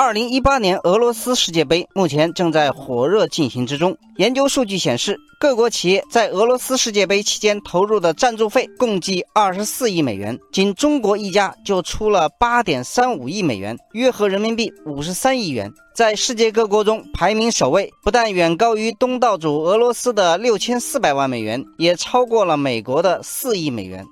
二零一八年俄罗斯世界杯目前正在火热进行之中。研究数据显示，各国企业在俄罗斯世界杯期间投入的赞助费共计二十四亿美元，仅中国一家就出了八点三五亿美元，约合人民币五十三亿元，在世界各国中排名首位，不但远高于东道主俄罗斯的六千四百万美元，也超过了美国的四亿美元。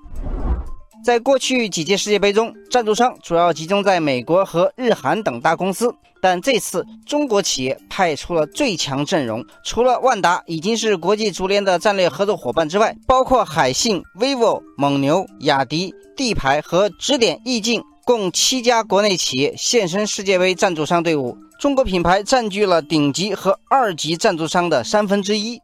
在过去几届世界杯中，赞助商主要集中在美国和日韩等大公司，但这次中国企业派出了最强阵容。除了万达已经是国际足联的战略合作伙伴之外，包括海信、vivo、蒙牛、雅迪、地牌和指点意境，共七家国内企业现身世界杯赞助商队伍。中国品牌占据了顶级和二级赞助商的三分之一。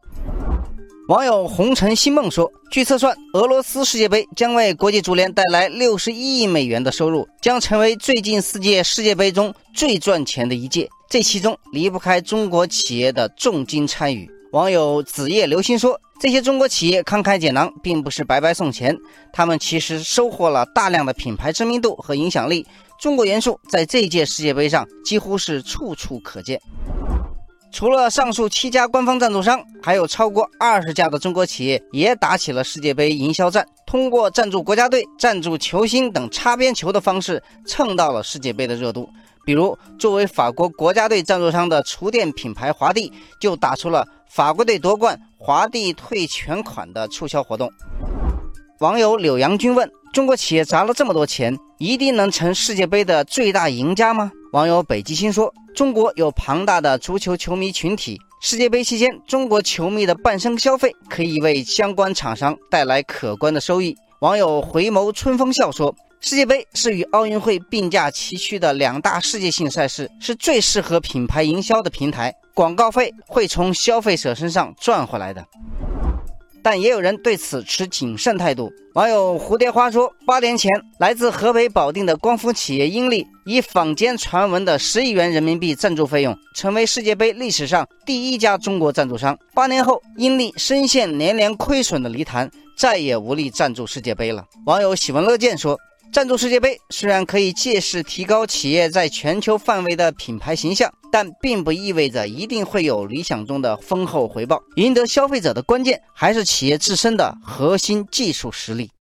网友红尘新梦说：“据测算，俄罗斯世界杯将为国际足联带来六十一亿美元的收入，将成为最近四届世界杯中最赚钱的一届。这其中离不开中国企业的重金参与。”网友子夜流星说：“这些中国企业慷慨解囊，并不是白白送钱，他们其实收获了大量的品牌知名度和影响力。中国元素在这届世界杯上几乎是处处可见。”除了上述七家官方赞助商，还有超过二十家的中国企业也打起了世界杯营销战，通过赞助国家队、赞助球星等擦边球的方式蹭到了世界杯的热度。比如，作为法国国家队赞助商的厨电品牌华帝，就打出了法国队夺冠，华帝退全款的促销活动。网友柳阳君问：中国企业砸了这么多钱，一定能成世界杯的最大赢家吗？网友北极星说：“中国有庞大的足球球迷群体，世界杯期间，中国球迷的半生消费可以为相关厂商带来可观的收益。”网友回眸春风笑说：“世界杯是与奥运会并驾齐驱的两大世界性赛事，是最适合品牌营销的平台，广告费会从消费者身上赚回来的。”但也有人对此持谨慎态度。网友蝴蝶花说：“八年前，来自河北保定的光伏企业英利，以坊间传闻的十亿元人民币赞助费用，成为世界杯历史上第一家中国赞助商。八年后，英利深陷连连亏损的泥潭，再也无力赞助世界杯了。”网友喜闻乐见说。赞助世界杯虽然可以借势提高企业在全球范围的品牌形象，但并不意味着一定会有理想中的丰厚回报。赢得消费者的关键还是企业自身的核心技术实力。